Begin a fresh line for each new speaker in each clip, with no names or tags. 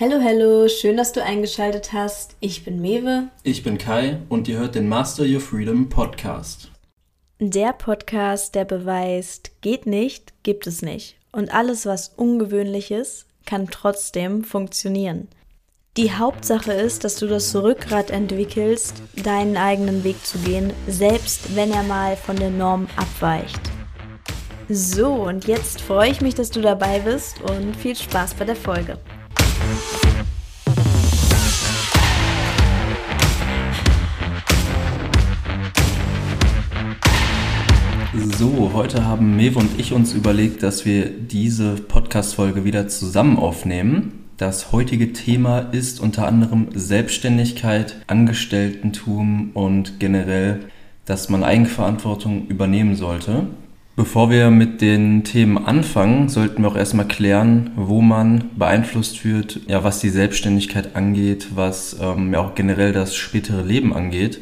Hallo, hallo, schön, dass du eingeschaltet hast. Ich bin Mewe.
Ich bin Kai und ihr hört den Master Your Freedom Podcast.
Der Podcast, der beweist, geht nicht, gibt es nicht. Und alles, was ungewöhnlich ist, kann trotzdem funktionieren. Die Hauptsache ist, dass du das Rückgrat entwickelst, deinen eigenen Weg zu gehen, selbst wenn er mal von der Norm abweicht. So, und jetzt freue ich mich, dass du dabei bist und viel Spaß bei der Folge.
So, heute haben Mewe und ich uns überlegt, dass wir diese Podcast-Folge wieder zusammen aufnehmen. Das heutige Thema ist unter anderem Selbstständigkeit, Angestelltentum und generell, dass man Eigenverantwortung übernehmen sollte. Bevor wir mit den Themen anfangen, sollten wir auch erstmal klären, wo man beeinflusst wird, ja, was die Selbstständigkeit angeht, was ähm, ja auch generell das spätere Leben angeht.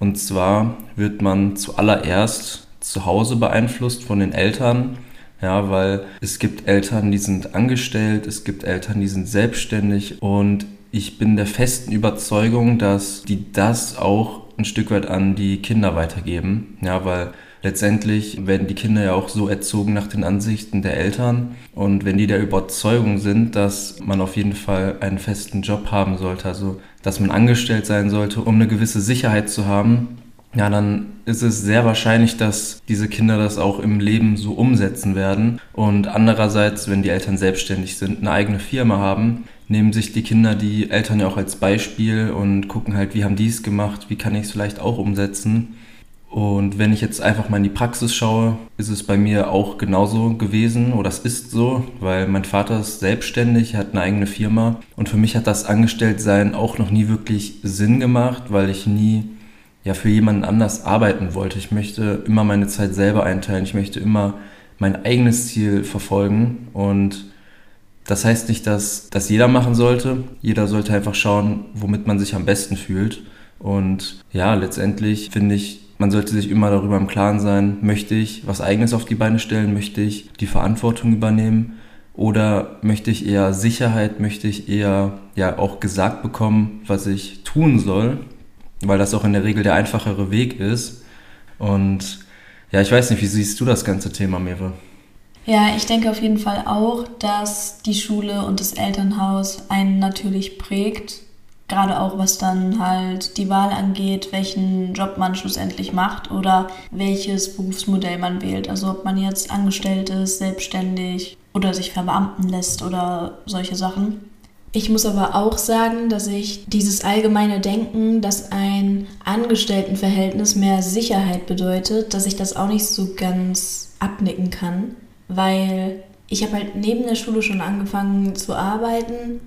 Und zwar wird man zuallererst zu Hause beeinflusst von den Eltern, ja, weil es gibt Eltern, die sind angestellt, es gibt Eltern, die sind selbstständig. Und ich bin der festen Überzeugung, dass die das auch ein Stück weit an die Kinder weitergeben, ja, weil letztendlich werden die Kinder ja auch so erzogen nach den Ansichten der Eltern. Und wenn die der Überzeugung sind, dass man auf jeden Fall einen festen Job haben sollte, also dass man angestellt sein sollte, um eine gewisse Sicherheit zu haben, ja, dann ist es sehr wahrscheinlich, dass diese Kinder das auch im Leben so umsetzen werden. Und andererseits, wenn die Eltern selbstständig sind, eine eigene Firma haben, nehmen sich die Kinder die Eltern ja auch als Beispiel und gucken halt, wie haben die es gemacht, wie kann ich es vielleicht auch umsetzen. Und wenn ich jetzt einfach mal in die Praxis schaue, ist es bei mir auch genauso gewesen oder es ist so, weil mein Vater ist selbstständig, hat eine eigene Firma und für mich hat das Angestelltsein auch noch nie wirklich Sinn gemacht, weil ich nie ja für jemanden anders arbeiten wollte. Ich möchte immer meine Zeit selber einteilen, ich möchte immer mein eigenes Ziel verfolgen und das heißt nicht, dass das jeder machen sollte. Jeder sollte einfach schauen, womit man sich am besten fühlt. Und ja, letztendlich finde ich, man sollte sich immer darüber im Klaren sein, möchte ich was eigenes auf die Beine stellen, möchte ich die Verantwortung übernehmen oder möchte ich eher Sicherheit, möchte ich eher ja auch gesagt bekommen, was ich tun soll, weil das auch in der Regel der einfachere Weg ist. Und ja, ich weiß nicht, wie siehst du das ganze Thema, Mewe?
Ja, ich denke auf jeden Fall auch, dass die Schule und das Elternhaus einen natürlich prägt Gerade auch was dann halt die Wahl angeht, welchen Job man schlussendlich macht oder welches Berufsmodell man wählt. Also ob man jetzt angestellt ist, selbstständig oder sich verbeamten lässt oder solche Sachen. Ich muss aber auch sagen, dass ich dieses allgemeine Denken, dass ein Angestelltenverhältnis mehr Sicherheit bedeutet, dass ich das auch nicht so ganz abnicken kann, weil ich habe halt neben der Schule schon angefangen zu arbeiten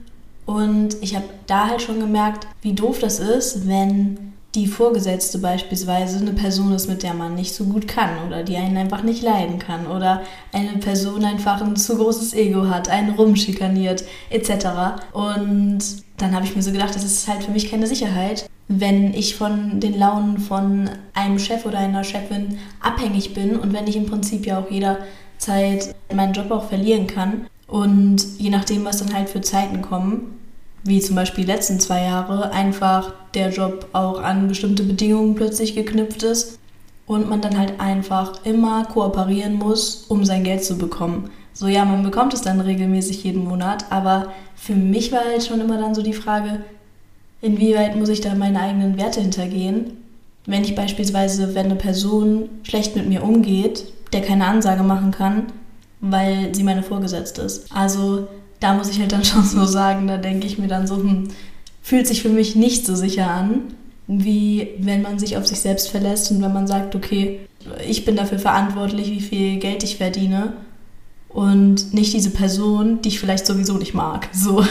und ich habe da halt schon gemerkt, wie doof das ist, wenn die Vorgesetzte beispielsweise eine Person ist, mit der man nicht so gut kann oder die einen einfach nicht leiden kann oder eine Person einfach ein zu großes Ego hat, einen rumschikaniert etc. Und dann habe ich mir so gedacht, das ist halt für mich keine Sicherheit, wenn ich von den Launen von einem Chef oder einer Chefin abhängig bin und wenn ich im Prinzip ja auch jederzeit meinen Job auch verlieren kann. Und je nachdem, was dann halt für Zeiten kommen, wie zum Beispiel die letzten zwei Jahre, einfach der Job auch an bestimmte Bedingungen plötzlich geknüpft ist und man dann halt einfach immer kooperieren muss, um sein Geld zu bekommen. So ja, man bekommt es dann regelmäßig jeden Monat, aber für mich war halt schon immer dann so die Frage, inwieweit muss ich da meine eigenen Werte hintergehen? Wenn ich beispielsweise, wenn eine Person schlecht mit mir umgeht, der keine Ansage machen kann, weil sie meine Vorgesetzte ist. Also da muss ich halt dann schon so sagen, da denke ich mir dann so, hm, fühlt sich für mich nicht so sicher an, wie wenn man sich auf sich selbst verlässt und wenn man sagt, okay, ich bin dafür verantwortlich, wie viel Geld ich verdiene und nicht diese Person, die ich vielleicht sowieso nicht mag. So.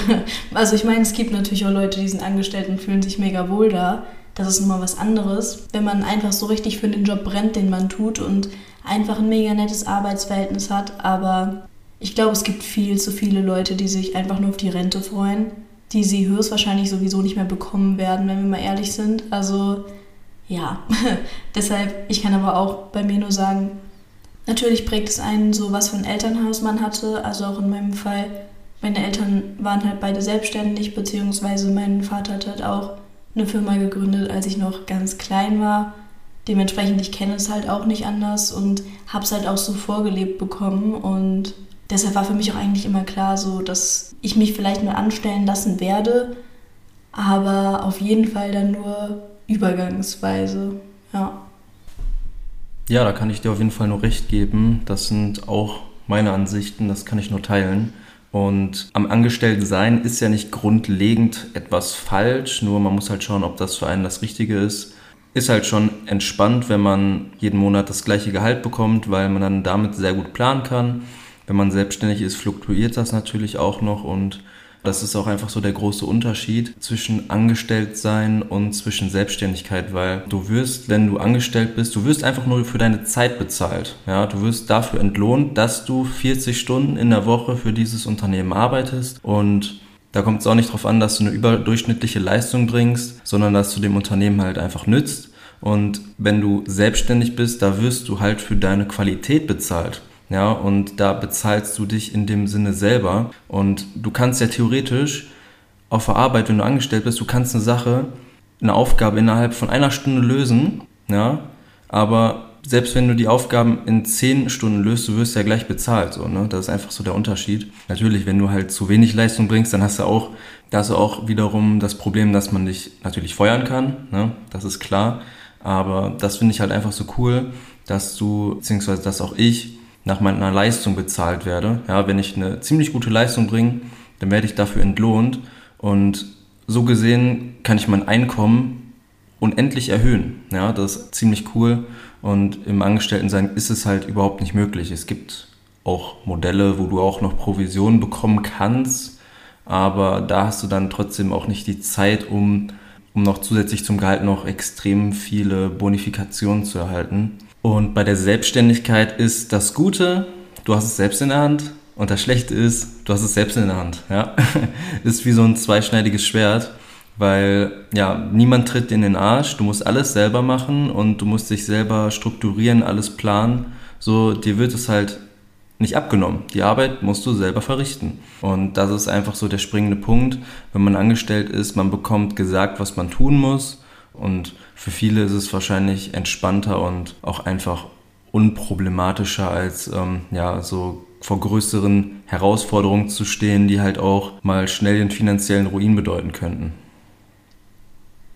Also ich meine, es gibt natürlich auch Leute, die sind angestellt und fühlen sich mega wohl da. Das ist nun mal was anderes. Wenn man einfach so richtig für den Job brennt, den man tut und einfach ein mega nettes Arbeitsverhältnis hat, aber ich glaube, es gibt viel zu viele Leute, die sich einfach nur auf die Rente freuen, die sie höchstwahrscheinlich sowieso nicht mehr bekommen werden, wenn wir mal ehrlich sind. Also ja, deshalb, ich kann aber auch bei mir nur sagen, natürlich prägt es einen so, was für ein Elternhaus man hatte. Also auch in meinem Fall Meine Eltern waren halt beide selbstständig, beziehungsweise mein Vater hat halt auch eine Firma gegründet, als ich noch ganz klein war. Dementsprechend, ich kenne es halt auch nicht anders und habe es halt auch so vorgelebt bekommen. Und deshalb war für mich auch eigentlich immer klar, so dass ich mich vielleicht nur anstellen lassen werde, aber auf jeden Fall dann nur übergangsweise. Ja.
Ja, da kann ich dir auf jeden Fall nur recht geben. Das sind auch meine Ansichten, das kann ich nur teilen. Und am Angestelltensein ist ja nicht grundlegend etwas falsch, nur man muss halt schauen, ob das für einen das Richtige ist. Ist halt schon entspannt, wenn man jeden Monat das gleiche Gehalt bekommt, weil man dann damit sehr gut planen kann. Wenn man selbstständig ist, fluktuiert das natürlich auch noch und das ist auch einfach so der große Unterschied zwischen Angestelltsein und zwischen Selbstständigkeit, weil du wirst, wenn du angestellt bist, du wirst einfach nur für deine Zeit bezahlt. Ja, du wirst dafür entlohnt, dass du 40 Stunden in der Woche für dieses Unternehmen arbeitest und da kommt es auch nicht darauf an, dass du eine überdurchschnittliche Leistung bringst, sondern dass du dem Unternehmen halt einfach nützt. Und wenn du selbstständig bist, da wirst du halt für deine Qualität bezahlt. Ja, und da bezahlst du dich in dem Sinne selber. Und du kannst ja theoretisch auf der Arbeit, wenn du angestellt bist, du kannst eine Sache, eine Aufgabe innerhalb von einer Stunde lösen, ja, aber selbst wenn du die Aufgaben in zehn Stunden löst, du wirst ja gleich bezahlt, so, ne? Das ist einfach so der Unterschied. Natürlich, wenn du halt zu wenig Leistung bringst, dann hast du auch, da hast du auch wiederum das Problem, dass man dich natürlich feuern kann, ne? Das ist klar. Aber das finde ich halt einfach so cool, dass du, beziehungsweise dass auch ich nach meiner Leistung bezahlt werde. Ja, wenn ich eine ziemlich gute Leistung bringe, dann werde ich dafür entlohnt und so gesehen kann ich mein Einkommen unendlich erhöhen. Ja, das ist ziemlich cool und im Angestelltensein ist es halt überhaupt nicht möglich. Es gibt auch Modelle, wo du auch noch Provisionen bekommen kannst, aber da hast du dann trotzdem auch nicht die Zeit, um, um noch zusätzlich zum Gehalt noch extrem viele Bonifikationen zu erhalten. Und bei der Selbstständigkeit ist das Gute, du hast es selbst in der Hand. Und das Schlechte ist, du hast es selbst in der Hand. Ja? ist wie so ein zweischneidiges Schwert, weil ja, niemand tritt in den Arsch. Du musst alles selber machen und du musst dich selber strukturieren, alles planen. So, dir wird es halt nicht abgenommen. Die Arbeit musst du selber verrichten. Und das ist einfach so der springende Punkt. Wenn man angestellt ist, man bekommt gesagt, was man tun muss und für viele ist es wahrscheinlich entspannter und auch einfach unproblematischer als ähm, ja so vor größeren Herausforderungen zu stehen, die halt auch mal schnell den finanziellen Ruin bedeuten könnten.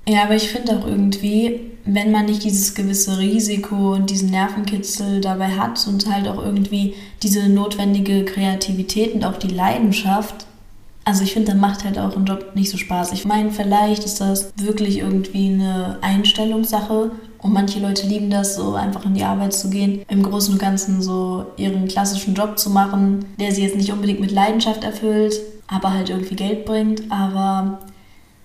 Ja, aber ich finde auch irgendwie, wenn man nicht dieses gewisse Risiko und diesen Nervenkitzel dabei hat und halt auch irgendwie diese notwendige Kreativität und auch die Leidenschaft, also ich finde, dann macht halt auch ein Job nicht so Spaß. Ich meine, vielleicht ist das wirklich irgendwie eine Einstellungssache und manche Leute lieben das, so einfach in die Arbeit zu gehen, im Großen und Ganzen so ihren klassischen Job zu machen, der sie jetzt nicht unbedingt mit Leidenschaft erfüllt, aber halt irgendwie Geld bringt. Aber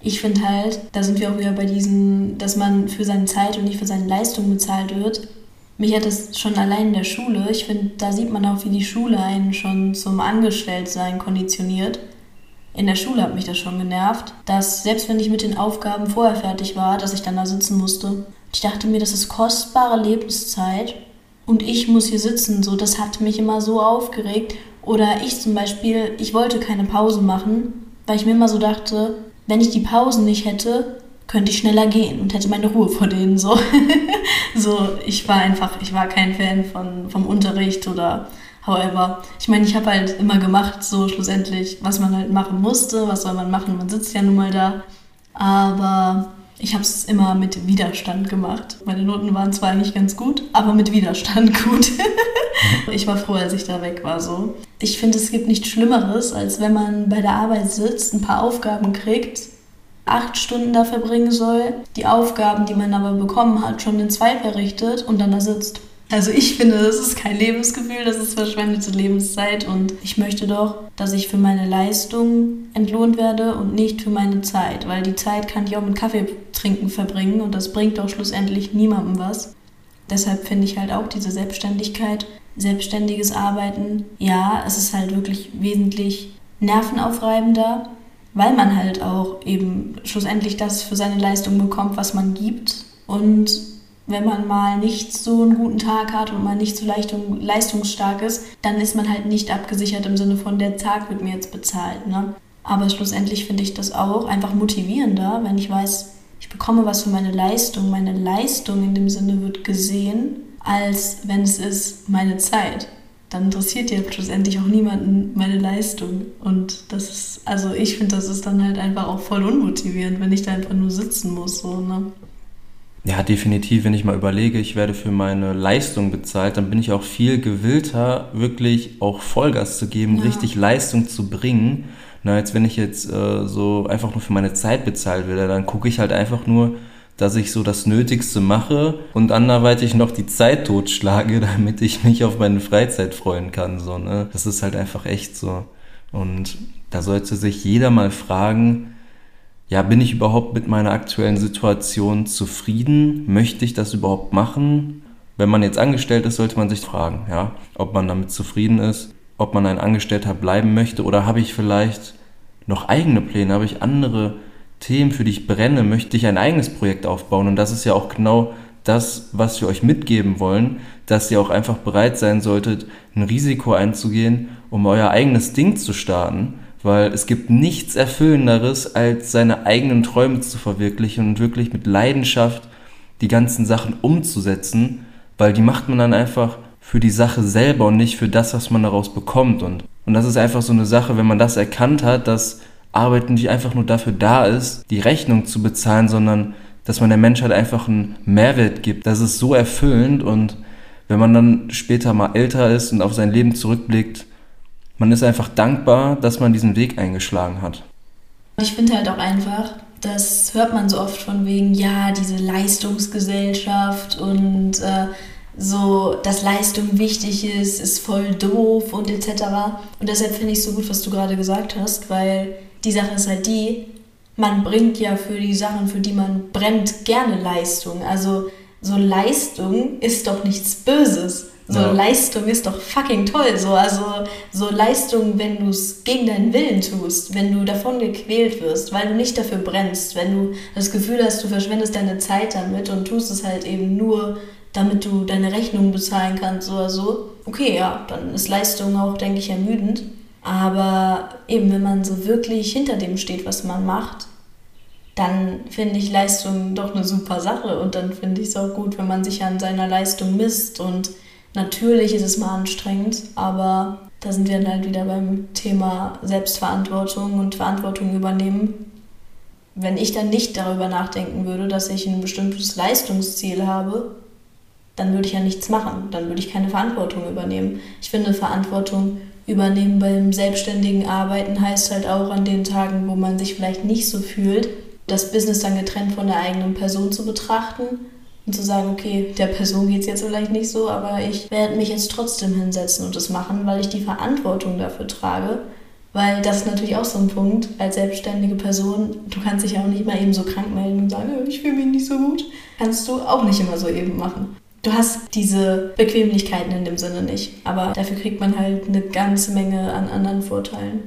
ich finde halt, da sind wir auch wieder bei diesen, dass man für seine Zeit und nicht für seine Leistung bezahlt wird. Mich hat das schon allein in der Schule. Ich finde, da sieht man auch, wie die Schule einen schon zum Angestelltsein konditioniert in der Schule hat mich das schon genervt, dass selbst wenn ich mit den Aufgaben vorher fertig war, dass ich dann da sitzen musste. Ich dachte mir, das ist kostbare Lebenszeit und ich muss hier sitzen. So, das hat mich immer so aufgeregt. Oder ich zum Beispiel, ich wollte keine Pause machen, weil ich mir immer so dachte, wenn ich die Pausen nicht hätte, könnte ich schneller gehen und hätte meine Ruhe vor denen. So, so ich war einfach, ich war kein Fan von, vom Unterricht oder However, ich meine, ich habe halt immer gemacht, so schlussendlich, was man halt machen musste, was soll man machen, man sitzt ja nun mal da. Aber ich habe es immer mit Widerstand gemacht. Meine Noten waren zwar eigentlich ganz gut, aber mit Widerstand gut. ich war froh, als ich da weg war so. Ich finde, es gibt nichts Schlimmeres, als wenn man bei der Arbeit sitzt, ein paar Aufgaben kriegt, acht Stunden da verbringen soll, die Aufgaben, die man aber bekommen hat, schon in zwei verrichtet und dann da sitzt. Also ich finde, das ist kein Lebensgefühl, das ist verschwendete Lebenszeit und ich möchte doch, dass ich für meine Leistung entlohnt werde und nicht für meine Zeit, weil die Zeit kann ich auch mit Kaffee trinken verbringen und das bringt doch schlussendlich niemandem was. Deshalb finde ich halt auch diese Selbstständigkeit, selbstständiges Arbeiten, ja, es ist halt wirklich wesentlich nervenaufreibender, weil man halt auch eben schlussendlich das für seine Leistung bekommt, was man gibt und wenn man mal nicht so einen guten Tag hat und mal nicht so leistungsstark ist, dann ist man halt nicht abgesichert im Sinne von, der Tag wird mir jetzt bezahlt. Ne? Aber schlussendlich finde ich das auch einfach motivierender, wenn ich weiß, ich bekomme was für meine Leistung. Meine Leistung in dem Sinne wird gesehen, als wenn es ist meine Zeit. Dann interessiert ja schlussendlich auch niemanden meine Leistung. Und das ist, also ich finde, das ist dann halt einfach auch voll unmotivierend, wenn ich da einfach nur sitzen muss. So, ne?
Ja, definitiv. Wenn ich mal überlege, ich werde für meine Leistung bezahlt, dann bin ich auch viel gewillter, wirklich auch Vollgas zu geben, ja. richtig Leistung zu bringen. Na, als wenn ich jetzt äh, so einfach nur für meine Zeit bezahlt werde, dann gucke ich halt einfach nur, dass ich so das Nötigste mache und anderweitig noch die Zeit totschlage, damit ich mich auf meine Freizeit freuen kann. So, ne? Das ist halt einfach echt so. Und da sollte sich jeder mal fragen, ja, bin ich überhaupt mit meiner aktuellen Situation zufrieden? Möchte ich das überhaupt machen? Wenn man jetzt angestellt ist, sollte man sich fragen, ja, ob man damit zufrieden ist, ob man ein Angestellter bleiben möchte oder habe ich vielleicht noch eigene Pläne, habe ich andere Themen, für die ich brenne, möchte ich ein eigenes Projekt aufbauen und das ist ja auch genau das, was wir euch mitgeben wollen, dass ihr auch einfach bereit sein solltet, ein Risiko einzugehen, um euer eigenes Ding zu starten weil es gibt nichts Erfüllenderes, als seine eigenen Träume zu verwirklichen und wirklich mit Leidenschaft die ganzen Sachen umzusetzen, weil die macht man dann einfach für die Sache selber und nicht für das, was man daraus bekommt. Und, und das ist einfach so eine Sache, wenn man das erkannt hat, dass Arbeit nicht einfach nur dafür da ist, die Rechnung zu bezahlen, sondern dass man der Menschheit einfach einen Mehrwert gibt. Das ist so erfüllend und wenn man dann später mal älter ist und auf sein Leben zurückblickt, man ist einfach dankbar, dass man diesen Weg eingeschlagen hat.
Ich finde halt auch einfach, das hört man so oft von wegen, ja, diese Leistungsgesellschaft und äh, so, dass Leistung wichtig ist, ist voll doof und etc. Und deshalb finde ich es so gut, was du gerade gesagt hast, weil die Sache ist halt die, man bringt ja für die Sachen, für die man brennt, gerne Leistung. Also so Leistung ist doch nichts Böses. So ja. Leistung ist doch fucking toll. So, also so Leistung, wenn du es gegen deinen Willen tust, wenn du davon gequält wirst, weil du nicht dafür brennst, wenn du das Gefühl hast, du verschwendest deine Zeit damit und tust es halt eben nur, damit du deine Rechnung bezahlen kannst oder so. Okay, ja, dann ist Leistung auch, denke ich, ermüdend. Aber eben, wenn man so wirklich hinter dem steht, was man macht, dann finde ich Leistung doch eine super Sache und dann finde ich es auch gut, wenn man sich an seiner Leistung misst und Natürlich ist es mal anstrengend, aber da sind wir dann halt wieder beim Thema Selbstverantwortung und Verantwortung übernehmen. Wenn ich dann nicht darüber nachdenken würde, dass ich ein bestimmtes Leistungsziel habe, dann würde ich ja nichts machen. Dann würde ich keine Verantwortung übernehmen. Ich finde, Verantwortung übernehmen beim selbstständigen Arbeiten heißt halt auch an den Tagen, wo man sich vielleicht nicht so fühlt, das Business dann getrennt von der eigenen Person zu betrachten und zu sagen, okay, der Person geht es jetzt vielleicht nicht so, aber ich werde mich jetzt trotzdem hinsetzen und das machen, weil ich die Verantwortung dafür trage. Weil das ist natürlich auch so ein Punkt, als selbstständige Person, du kannst dich ja auch nicht mal eben so krank melden und sagen, ich fühle mich nicht so gut. Kannst du auch nicht immer so eben machen. Du hast diese Bequemlichkeiten in dem Sinne nicht, aber dafür kriegt man halt eine ganze Menge an anderen Vorteilen.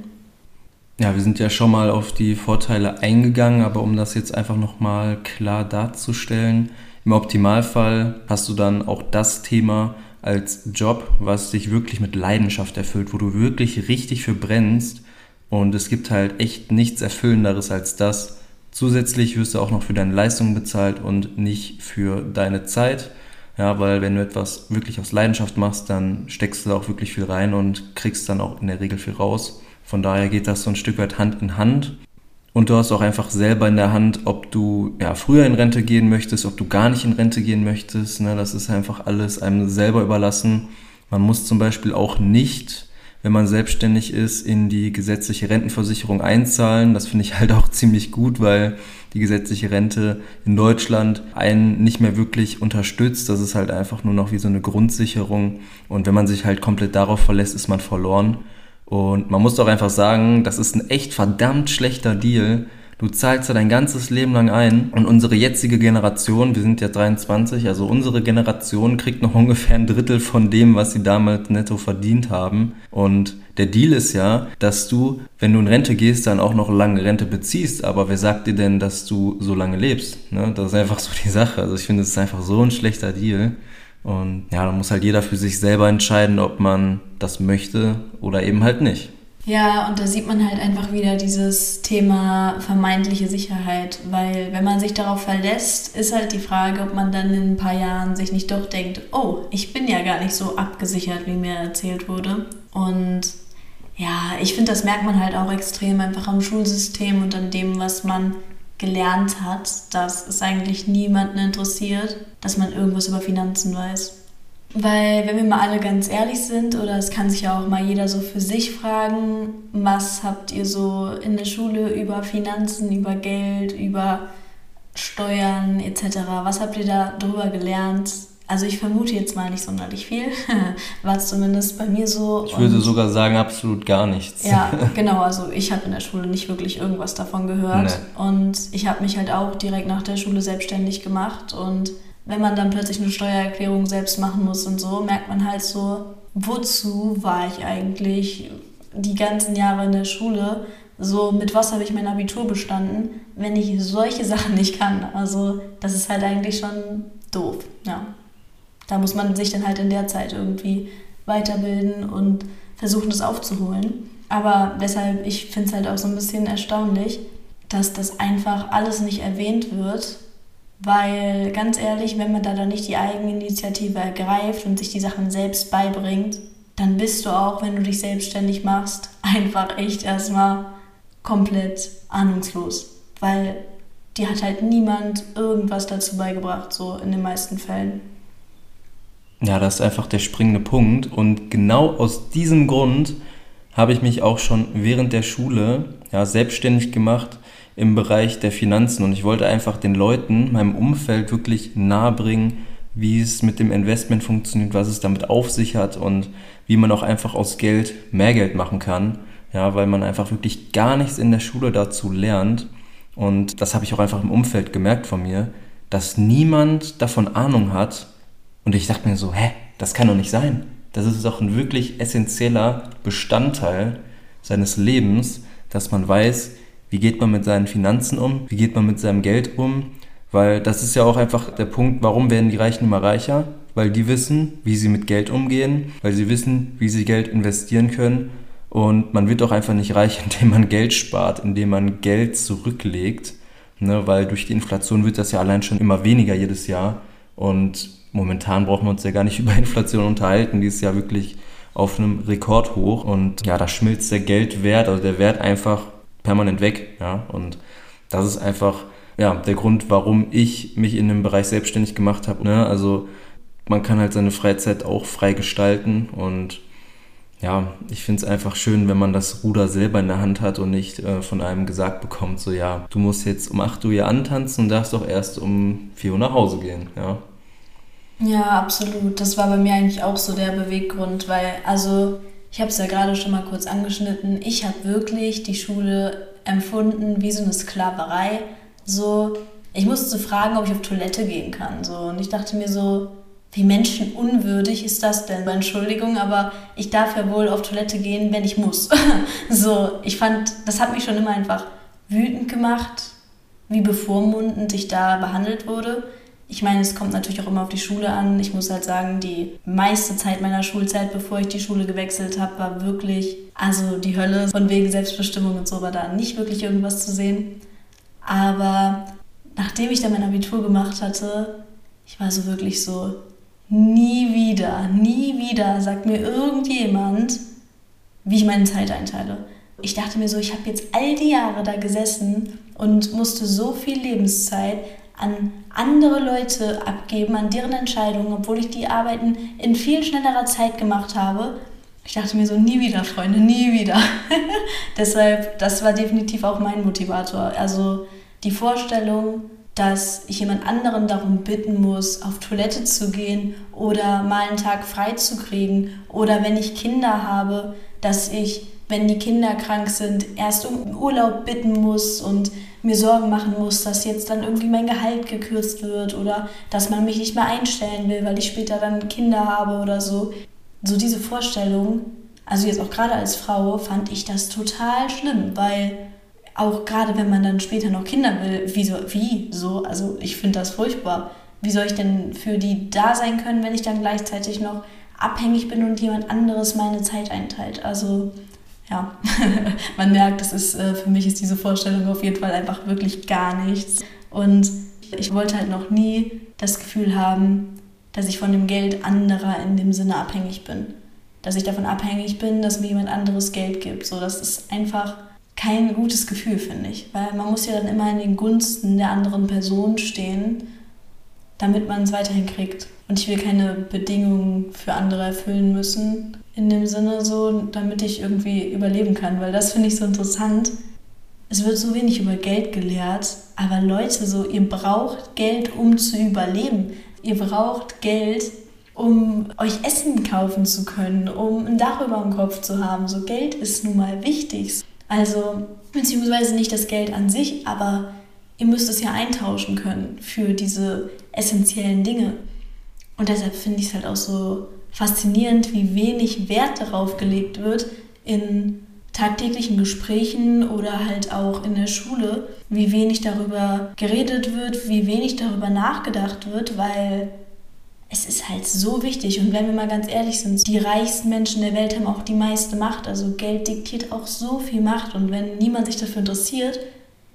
Ja, wir sind ja schon mal auf die Vorteile eingegangen, aber um das jetzt einfach nochmal klar darzustellen, im Optimalfall hast du dann auch das Thema als Job, was dich wirklich mit Leidenschaft erfüllt, wo du wirklich richtig für brennst. Und es gibt halt echt nichts Erfüllenderes als das. Zusätzlich wirst du auch noch für deine Leistung bezahlt und nicht für deine Zeit. Ja, weil wenn du etwas wirklich aus Leidenschaft machst, dann steckst du da auch wirklich viel rein und kriegst dann auch in der Regel viel raus. Von daher geht das so ein Stück weit Hand in Hand. Und du hast auch einfach selber in der Hand, ob du ja, früher in Rente gehen möchtest, ob du gar nicht in Rente gehen möchtest. Ne? Das ist einfach alles einem selber überlassen. Man muss zum Beispiel auch nicht, wenn man selbstständig ist, in die gesetzliche Rentenversicherung einzahlen. Das finde ich halt auch ziemlich gut, weil die gesetzliche Rente in Deutschland einen nicht mehr wirklich unterstützt. Das ist halt einfach nur noch wie so eine Grundsicherung. Und wenn man sich halt komplett darauf verlässt, ist man verloren. Und man muss doch einfach sagen, das ist ein echt verdammt schlechter Deal, Du zahlst da dein ganzes Leben lang ein und unsere jetzige Generation, wir sind ja 23, also unsere Generation kriegt noch ungefähr ein Drittel von dem, was sie damals netto verdient haben. Und der Deal ist ja, dass du, wenn du in Rente gehst, dann auch noch lange Rente beziehst. Aber wer sagt dir denn, dass du so lange lebst? Ne? Das ist einfach so die Sache. Also ich finde, es ist einfach so ein schlechter Deal. Und ja, da muss halt jeder für sich selber entscheiden, ob man das möchte oder eben halt nicht.
Ja, und da sieht man halt einfach wieder dieses Thema vermeintliche Sicherheit, weil wenn man sich darauf verlässt, ist halt die Frage, ob man dann in ein paar Jahren sich nicht doch denkt, oh, ich bin ja gar nicht so abgesichert, wie mir erzählt wurde. Und ja, ich finde, das merkt man halt auch extrem einfach am Schulsystem und an dem, was man gelernt hat, dass es eigentlich niemanden interessiert, dass man irgendwas über Finanzen weiß. Weil, wenn wir mal alle ganz ehrlich sind, oder es kann sich ja auch mal jeder so für sich fragen, was habt ihr so in der Schule über Finanzen, über Geld, über Steuern etc., was habt ihr da drüber gelernt? Also ich vermute jetzt mal nicht sonderlich viel, war zumindest bei mir so.
Ich würde sogar sagen, absolut gar nichts.
Ja, genau, also ich habe in der Schule nicht wirklich irgendwas davon gehört. Nee. Und ich habe mich halt auch direkt nach der Schule selbstständig gemacht und wenn man dann plötzlich eine Steuererklärung selbst machen muss und so, merkt man halt so, wozu war ich eigentlich die ganzen Jahre in der Schule? So, mit was habe ich mein Abitur bestanden, wenn ich solche Sachen nicht kann? Also, das ist halt eigentlich schon doof, ja. Da muss man sich dann halt in der Zeit irgendwie weiterbilden und versuchen, das aufzuholen. Aber weshalb, ich finde es halt auch so ein bisschen erstaunlich, dass das einfach alles nicht erwähnt wird weil ganz ehrlich, wenn man da dann nicht die Eigeninitiative ergreift und sich die Sachen selbst beibringt, dann bist du auch, wenn du dich selbstständig machst, einfach echt erstmal komplett ahnungslos. Weil dir hat halt niemand irgendwas dazu beigebracht, so in den meisten Fällen.
Ja, das ist einfach der springende Punkt. Und genau aus diesem Grund habe ich mich auch schon während der Schule ja, selbstständig gemacht im Bereich der Finanzen und ich wollte einfach den Leuten, meinem Umfeld wirklich nahebringen, wie es mit dem Investment funktioniert, was es damit auf sich hat und wie man auch einfach aus Geld mehr Geld machen kann. Ja, weil man einfach wirklich gar nichts in der Schule dazu lernt. Und das habe ich auch einfach im Umfeld gemerkt von mir, dass niemand davon Ahnung hat. Und ich dachte mir so, hä, das kann doch nicht sein. Das ist doch ein wirklich essentieller Bestandteil seines Lebens, dass man weiß, wie geht man mit seinen Finanzen um? Wie geht man mit seinem Geld um? Weil das ist ja auch einfach der Punkt, warum werden die Reichen immer reicher? Weil die wissen, wie sie mit Geld umgehen, weil sie wissen, wie sie Geld investieren können. Und man wird auch einfach nicht reich, indem man Geld spart, indem man Geld zurücklegt. Ne? Weil durch die Inflation wird das ja allein schon immer weniger jedes Jahr. Und momentan brauchen wir uns ja gar nicht über Inflation unterhalten. Die ist ja wirklich auf einem Rekordhoch. Und ja, da schmilzt der Geldwert, also der Wert einfach permanent weg. Ja? Und das ist einfach ja, der Grund, warum ich mich in dem Bereich selbstständig gemacht habe. Ne? Also man kann halt seine Freizeit auch frei gestalten und ja, ich finde es einfach schön, wenn man das Ruder selber in der Hand hat und nicht äh, von einem gesagt bekommt, so ja, du musst jetzt um 8 Uhr hier antanzen und darfst doch erst um 4 Uhr nach Hause gehen, ja.
Ja, absolut. Das war bei mir eigentlich auch so der Beweggrund, weil, also ich habe es ja gerade schon mal kurz angeschnitten, ich habe wirklich die Schule empfunden wie so eine Sklaverei. So, ich musste fragen, ob ich auf Toilette gehen kann. So, und ich dachte mir so, wie menschenunwürdig ist das denn? Entschuldigung, aber ich darf ja wohl auf Toilette gehen, wenn ich muss. so, ich fand, das hat mich schon immer einfach wütend gemacht, wie bevormundend ich da behandelt wurde. Ich meine, es kommt natürlich auch immer auf die Schule an. Ich muss halt sagen, die meiste Zeit meiner Schulzeit, bevor ich die Schule gewechselt habe, war wirklich, also die Hölle. Von wegen Selbstbestimmung und so war da nicht wirklich irgendwas zu sehen. Aber nachdem ich dann mein Abitur gemacht hatte, ich war so wirklich so, nie wieder, nie wieder sagt mir irgendjemand, wie ich meine Zeit einteile. Ich dachte mir so, ich habe jetzt all die Jahre da gesessen und musste so viel Lebenszeit an andere Leute abgeben, an deren Entscheidungen, obwohl ich die Arbeiten in viel schnellerer Zeit gemacht habe. Ich dachte mir so, nie wieder, Freunde, nie wieder. Deshalb, das war definitiv auch mein Motivator. Also die Vorstellung, dass ich jemand anderen darum bitten muss, auf Toilette zu gehen oder mal einen Tag frei zu kriegen oder wenn ich Kinder habe, dass ich wenn die Kinder krank sind, erst um Urlaub bitten muss und mir Sorgen machen muss, dass jetzt dann irgendwie mein Gehalt gekürzt wird oder dass man mich nicht mehr einstellen will, weil ich später dann Kinder habe oder so. So diese Vorstellung, also jetzt auch gerade als Frau, fand ich das total schlimm, weil auch gerade wenn man dann später noch Kinder will, wieso, wie so, also ich finde das furchtbar. Wie soll ich denn für die da sein können, wenn ich dann gleichzeitig noch abhängig bin und jemand anderes meine Zeit einteilt? Also ja, man merkt, das ist, äh, für mich ist diese Vorstellung auf jeden Fall einfach wirklich gar nichts. Und ich wollte halt noch nie das Gefühl haben, dass ich von dem Geld anderer in dem Sinne abhängig bin. Dass ich davon abhängig bin, dass mir jemand anderes Geld gibt. So, das ist einfach kein gutes Gefühl, finde ich. Weil man muss ja dann immer in den Gunsten der anderen Person stehen, damit man es weiterhin kriegt. Und ich will keine Bedingungen für andere erfüllen müssen, in dem Sinne so, damit ich irgendwie überleben kann. Weil das finde ich so interessant. Es wird so wenig über Geld gelehrt, aber Leute, so, ihr braucht Geld, um zu überleben. Ihr braucht Geld, um euch Essen kaufen zu können, um ein Dach über dem Kopf zu haben. So Geld ist nun mal wichtig. Also, beziehungsweise nicht das Geld an sich, aber ihr müsst es ja eintauschen können für diese essentiellen Dinge. Und deshalb finde ich es halt auch so faszinierend, wie wenig Wert darauf gelegt wird in tagtäglichen Gesprächen oder halt auch in der Schule, wie wenig darüber geredet wird, wie wenig darüber nachgedacht wird, weil es ist halt so wichtig. Und wenn wir mal ganz ehrlich sind, die reichsten Menschen der Welt haben auch die meiste Macht. Also Geld diktiert auch so viel Macht. Und wenn niemand sich dafür interessiert,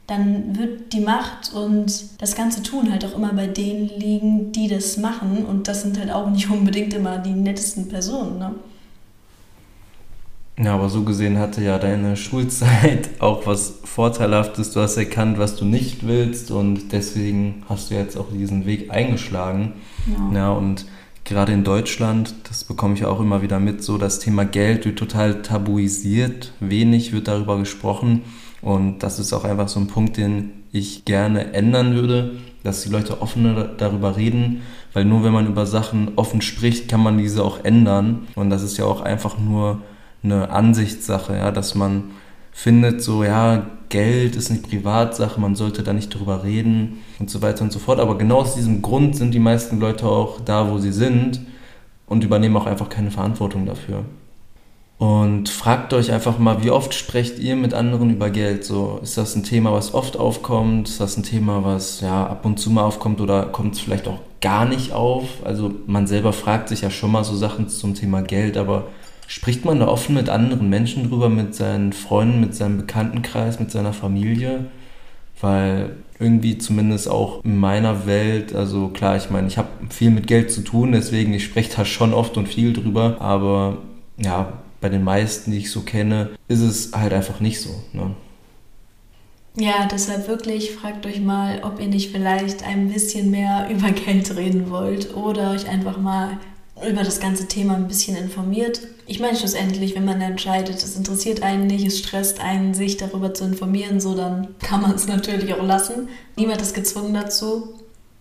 dann wird die Macht und das ganze Tun halt auch immer bei denen liegen, die das machen. Und das sind halt auch nicht unbedingt immer die nettesten Personen. Ne?
Ja, aber so gesehen hatte ja deine Schulzeit auch was Vorteilhaftes. Du hast erkannt, was du nicht willst und deswegen hast du jetzt auch diesen Weg eingeschlagen. Ja, ja und gerade in Deutschland, das bekomme ich auch immer wieder mit, so das Thema Geld wird total tabuisiert, wenig wird darüber gesprochen und das ist auch einfach so ein Punkt, den ich gerne ändern würde, dass die Leute offener darüber reden, weil nur wenn man über Sachen offen spricht, kann man diese auch ändern und das ist ja auch einfach nur eine Ansichtssache, ja, dass man findet, so, ja, Geld ist eine Privatsache, man sollte da nicht drüber reden und so weiter und so fort. Aber genau aus diesem Grund sind die meisten Leute auch da, wo sie sind und übernehmen auch einfach keine Verantwortung dafür. Und fragt euch einfach mal, wie oft sprecht ihr mit anderen über Geld? So, ist das ein Thema, was oft aufkommt? Ist das ein Thema, was ja ab und zu mal aufkommt oder kommt es vielleicht auch gar nicht auf? Also man selber fragt sich ja schon mal so Sachen zum Thema Geld, aber Spricht man da offen mit anderen Menschen drüber, mit seinen Freunden, mit seinem Bekanntenkreis, mit seiner Familie? Weil irgendwie zumindest auch in meiner Welt, also klar, ich meine, ich habe viel mit Geld zu tun, deswegen ich spreche da schon oft und viel drüber, aber ja, bei den meisten, die ich so kenne, ist es halt einfach nicht so. Ne?
Ja, deshalb wirklich fragt euch mal, ob ihr nicht vielleicht ein bisschen mehr über Geld reden wollt oder euch einfach mal über das ganze Thema ein bisschen informiert. Ich meine schlussendlich, wenn man entscheidet, es interessiert einen nicht, es stresst einen, sich darüber zu informieren, so dann kann man es natürlich auch lassen. Niemand ist gezwungen dazu.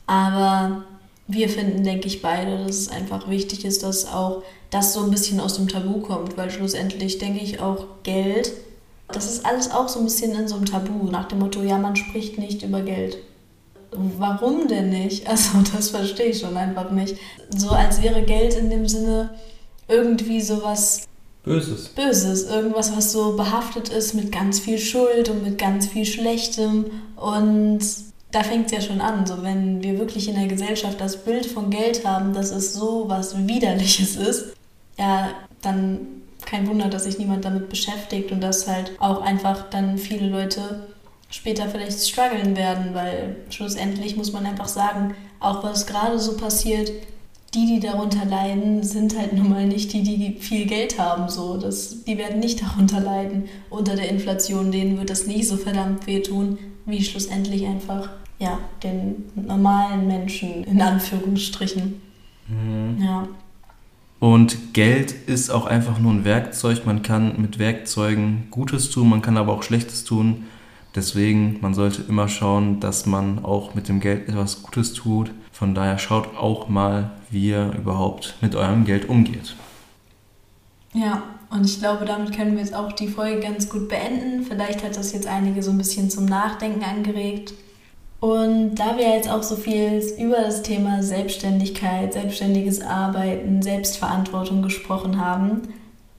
Aber wir finden, denke ich, beide, dass es einfach wichtig ist, dass auch das so ein bisschen aus dem Tabu kommt, weil schlussendlich denke ich auch Geld, das ist alles auch so ein bisschen in so einem Tabu, nach dem Motto, ja, man spricht nicht über Geld warum denn nicht? Also das verstehe ich schon einfach nicht. So als wäre Geld in dem Sinne irgendwie sowas
Böses.
Böses, irgendwas, was so behaftet ist mit ganz viel Schuld und mit ganz viel Schlechtem. Und da fängt es ja schon an, so wenn wir wirklich in der Gesellschaft das Bild von Geld haben, dass es so was Widerliches ist, ja, dann kein Wunder, dass sich niemand damit beschäftigt und dass halt auch einfach dann viele Leute später vielleicht strugglen werden, weil schlussendlich muss man einfach sagen, auch was gerade so passiert, die, die darunter leiden, sind halt nun mal nicht die, die viel Geld haben. So. Das, die werden nicht darunter leiden unter der Inflation. Denen wird das nicht so verdammt wehtun, wie schlussendlich einfach ja, den normalen Menschen in Anführungsstrichen. Mhm. Ja.
Und Geld ist auch einfach nur ein Werkzeug. Man kann mit Werkzeugen Gutes tun, man kann aber auch Schlechtes tun. Deswegen, man sollte immer schauen, dass man auch mit dem Geld etwas Gutes tut. Von daher schaut auch mal, wie ihr überhaupt mit eurem Geld umgeht.
Ja, Und ich glaube, damit können wir jetzt auch die Folge ganz gut beenden. Vielleicht hat das jetzt einige so ein bisschen zum Nachdenken angeregt. Und da wir jetzt auch so viel über das Thema Selbstständigkeit, selbstständiges Arbeiten, Selbstverantwortung gesprochen haben,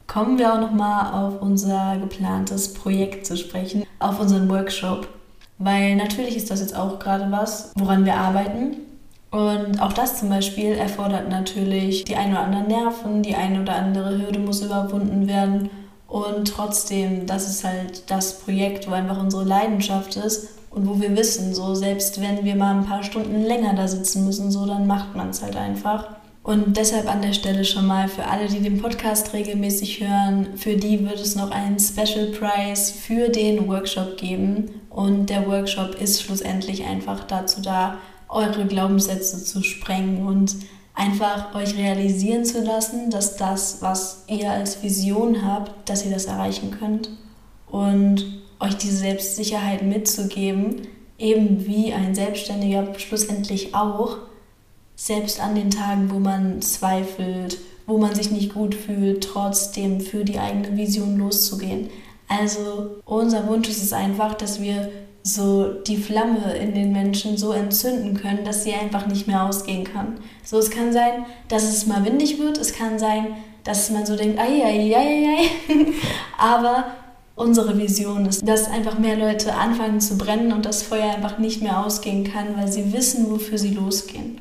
kommen wir auch nochmal auf unser geplantes Projekt zu sprechen, auf unseren Workshop. Weil natürlich ist das jetzt auch gerade was, woran wir arbeiten. Und auch das zum Beispiel erfordert natürlich die ein oder anderen Nerven, die eine oder andere Hürde muss überwunden werden. Und trotzdem, das ist halt das Projekt, wo einfach unsere Leidenschaft ist und wo wir wissen, so selbst wenn wir mal ein paar Stunden länger da sitzen müssen, so dann macht man es halt einfach. Und deshalb an der Stelle schon mal für alle, die den Podcast regelmäßig hören, für die wird es noch einen Special Prize für den Workshop geben. Und der Workshop ist schlussendlich einfach dazu da, eure Glaubenssätze zu sprengen und einfach euch realisieren zu lassen, dass das, was ihr als Vision habt, dass ihr das erreichen könnt. Und euch diese Selbstsicherheit mitzugeben, eben wie ein Selbstständiger schlussendlich auch selbst an den Tagen, wo man zweifelt, wo man sich nicht gut fühlt, trotzdem für die eigene Vision loszugehen. Also unser Wunsch ist es einfach, dass wir so die Flamme in den Menschen so entzünden können, dass sie einfach nicht mehr ausgehen kann. So, es kann sein, dass es mal windig wird, es kann sein, dass man so denkt, ai, ai, ai, ai, aber unsere Vision ist, dass einfach mehr Leute anfangen zu brennen und das Feuer einfach nicht mehr ausgehen kann, weil sie wissen, wofür sie losgehen.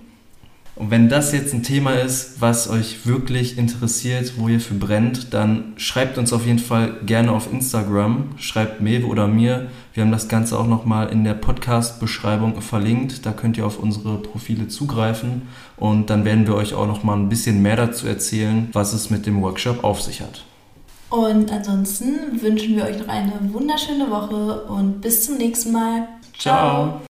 Und wenn das jetzt ein Thema ist, was euch wirklich interessiert, wo ihr für brennt, dann schreibt uns auf jeden Fall gerne auf Instagram, schreibt Mewe oder mir. Wir haben das Ganze auch nochmal in der Podcast-Beschreibung verlinkt. Da könnt ihr auf unsere Profile zugreifen und dann werden wir euch auch nochmal ein bisschen mehr dazu erzählen, was es mit dem Workshop auf sich hat.
Und ansonsten wünschen wir euch noch eine wunderschöne Woche und bis zum nächsten Mal.
Ciao. Ciao.